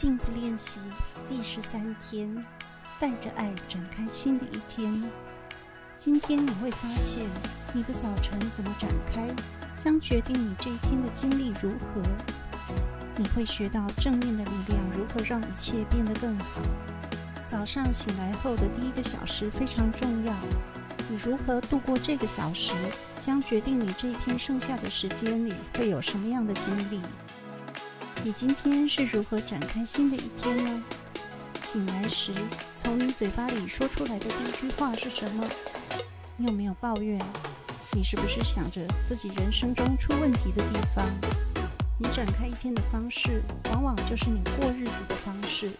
镜子练习第十三天，带着爱展开新的一天。今天你会发现，你的早晨怎么展开，将决定你这一天的经历如何。你会学到正面的力量，如何让一切变得更好。早上醒来后的第一个小时非常重要，你如何度过这个小时，将决定你这一天剩下的时间里会有什么样的经历。你今天是如何展开新的一天呢？醒来时，从你嘴巴里说出来的第一句话是什么？你有没有抱怨？你是不是想着自己人生中出问题的地方？你展开一天的方式，往往就是你过日子的方式。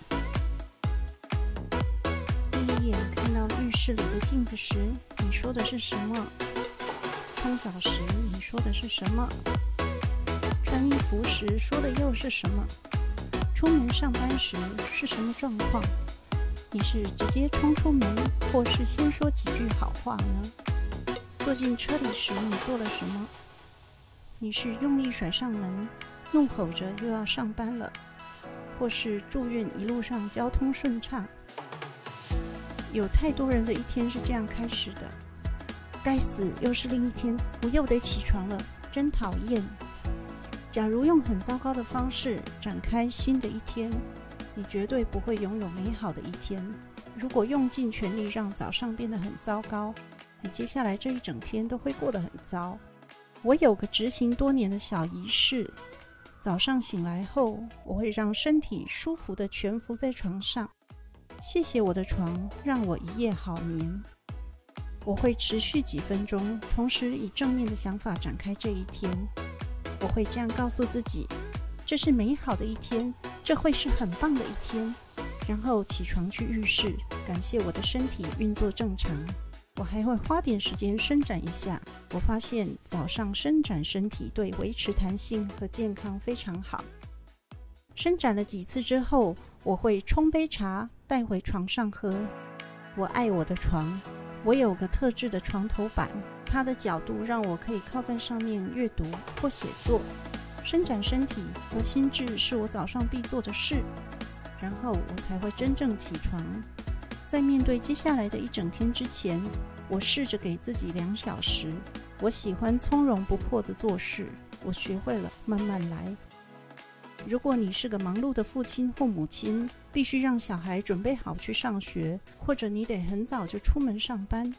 第一眼看到浴室里的镜子时，你说的是什么？冲澡时，你说的是什么？穿衣服时说的又是什么？出门上班时是什么状况？你是直接冲出门，或是先说几句好话呢？坐进车里时你做了什么？你是用力甩上门，怒吼着又要上班了，或是祝愿一路上交通顺畅？有太多人的一天是这样开始的：该死，又是另一天，我又得起床了，真讨厌。假如用很糟糕的方式展开新的一天，你绝对不会拥有美好的一天。如果用尽全力让早上变得很糟糕，你接下来这一整天都会过得很糟。我有个执行多年的小仪式：早上醒来后，我会让身体舒服地蜷伏在床上，谢谢我的床，让我一夜好眠。我会持续几分钟，同时以正面的想法展开这一天。我会这样告诉自己：这是美好的一天，这会是很棒的一天。然后起床去浴室，感谢我的身体运作正常。我还会花点时间伸展一下。我发现早上伸展身体对维持弹性和健康非常好。伸展了几次之后，我会冲杯茶带回床上喝。我爱我的床，我有个特制的床头板。它的角度让我可以靠在上面阅读或写作，伸展身体和心智是我早上必做的事，然后我才会真正起床。在面对接下来的一整天之前，我试着给自己两小时。我喜欢从容不迫地做事，我学会了慢慢来。如果你是个忙碌的父亲或母亲，必须让小孩准备好去上学，或者你得很早就出门上班。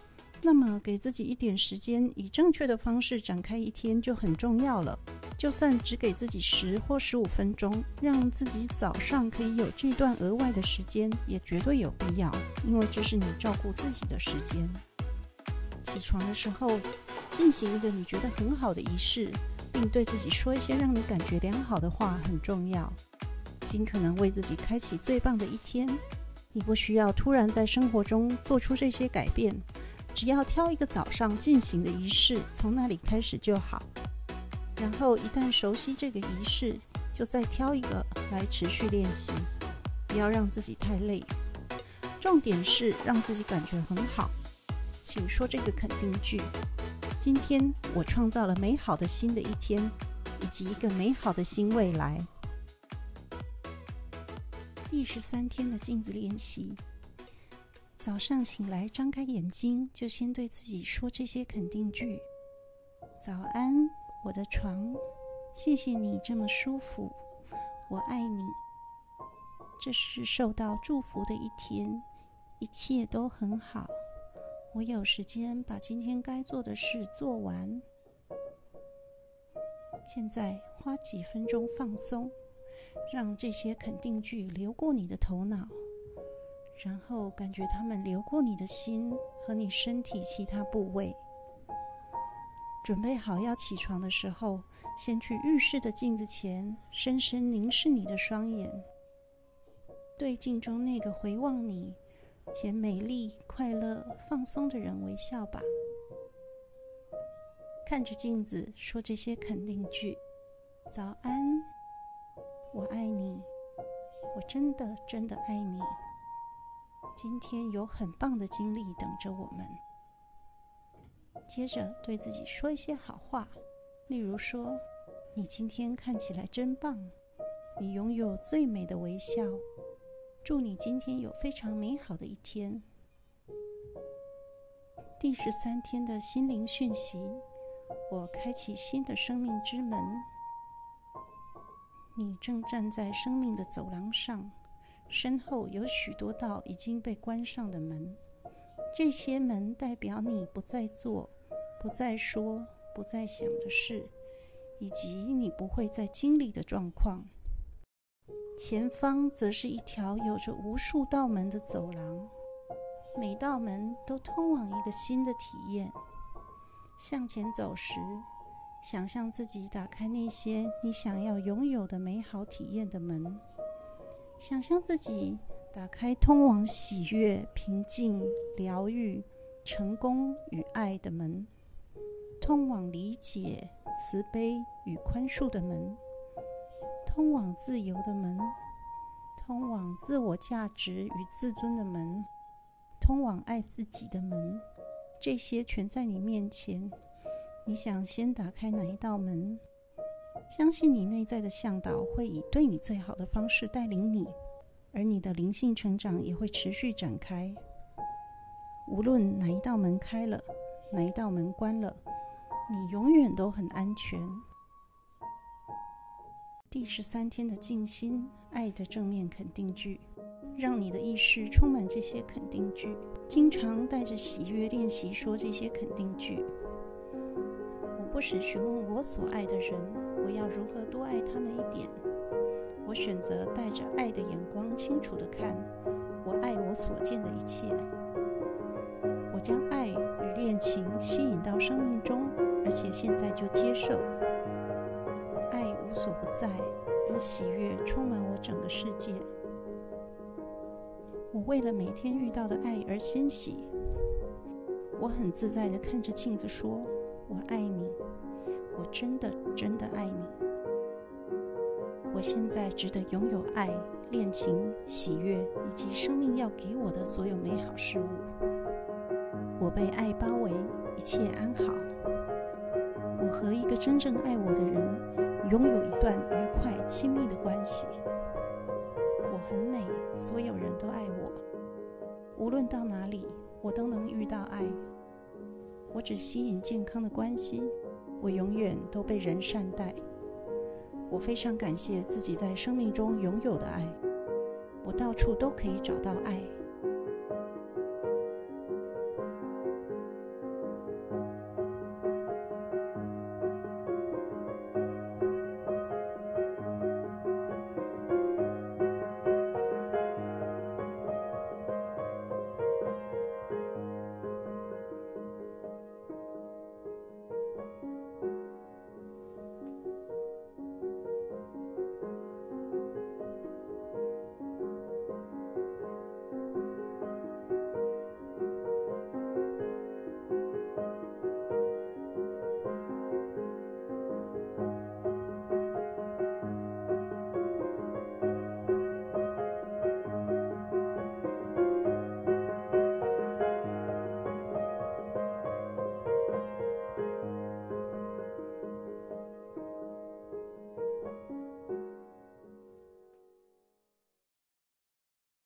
那么，给自己一点时间，以正确的方式展开一天就很重要了。就算只给自己十或十五分钟，让自己早上可以有这段额外的时间，也绝对有必要，因为这是你照顾自己的时间。起床的时候，进行一个你觉得很好的仪式，并对自己说一些让你感觉良好的话很重要。尽可能为自己开启最棒的一天。你不需要突然在生活中做出这些改变。只要挑一个早上进行的仪式，从那里开始就好。然后一旦熟悉这个仪式，就再挑一个来持续练习。不要让自己太累。重点是让自己感觉很好。请说这个肯定句：今天我创造了美好的新的一天，以及一个美好的新未来。第十三天的镜子练习。早上醒来，张开眼睛，就先对自己说这些肯定句：“早安，我的床，谢谢你这么舒服，我爱你。这是受到祝福的一天，一切都很好。我有时间把今天该做的事做完。现在花几分钟放松，让这些肯定句流过你的头脑。”然后感觉它们流过你的心和你身体其他部位。准备好要起床的时候，先去浴室的镜子前，深深凝视你的双眼，对镜中那个回望你且美丽、快乐、放松的人微笑吧。看着镜子，说这些肯定句：早安，我爱你，我真的真的爱你。今天有很棒的经历等着我们。接着对自己说一些好话，例如说：“你今天看起来真棒，你拥有最美的微笑。祝你今天有非常美好的一天。第十三天的心灵讯息：我开启新的生命之门。你正站在生命的走廊上，身后有许多道已经被关上的门。这些门代表你不再做、不再说、不再想的事，以及你不会再经历的状况。前方则是一条有着无数道门的走廊，每道门都通往一个新的体验。向前走时，想象自己打开那些你想要拥有的美好体验的门，想象自己打开通往喜悦、平静、疗愈、成功与爱的门，通往理解、慈悲与宽恕的门。通往自由的门，通往自我价值与自尊的门，通往爱自己的门，这些全在你面前。你想先打开哪一道门？相信你内在的向导会以对你最好的方式带领你，而你的灵性成长也会持续展开。无论哪一道门开了，哪一道门关了，你永远都很安全。第十三天的静心，爱的正面肯定句，让你的意识充满这些肯定句，经常带着喜悦练习说这些肯定句。我不时询问我所爱的人，要如何多爱他们一点。我选择带着爱的眼光，清楚地看，我爱我所见的一切。我将爱与恋情吸引到生命中，而且现在就接受。爱无所不在，而喜悦充满我整个世界。我为了每天遇到的爱而欣喜。我很自在地看着镜子说：“我爱你，我真的真的爱你。我现在值得拥有爱、恋情、喜悦以及生命要给我的所有美好事物。我被爱包围，一切安好。我和一个真正爱我的人。”拥有一段愉快、亲密的关系。我很美，所有人都爱我。无论到哪里，我都能遇到爱。我只吸引健康的关系，我永远都被人善待。我非常感谢自己在生命中拥有的爱。我到处都可以找到爱。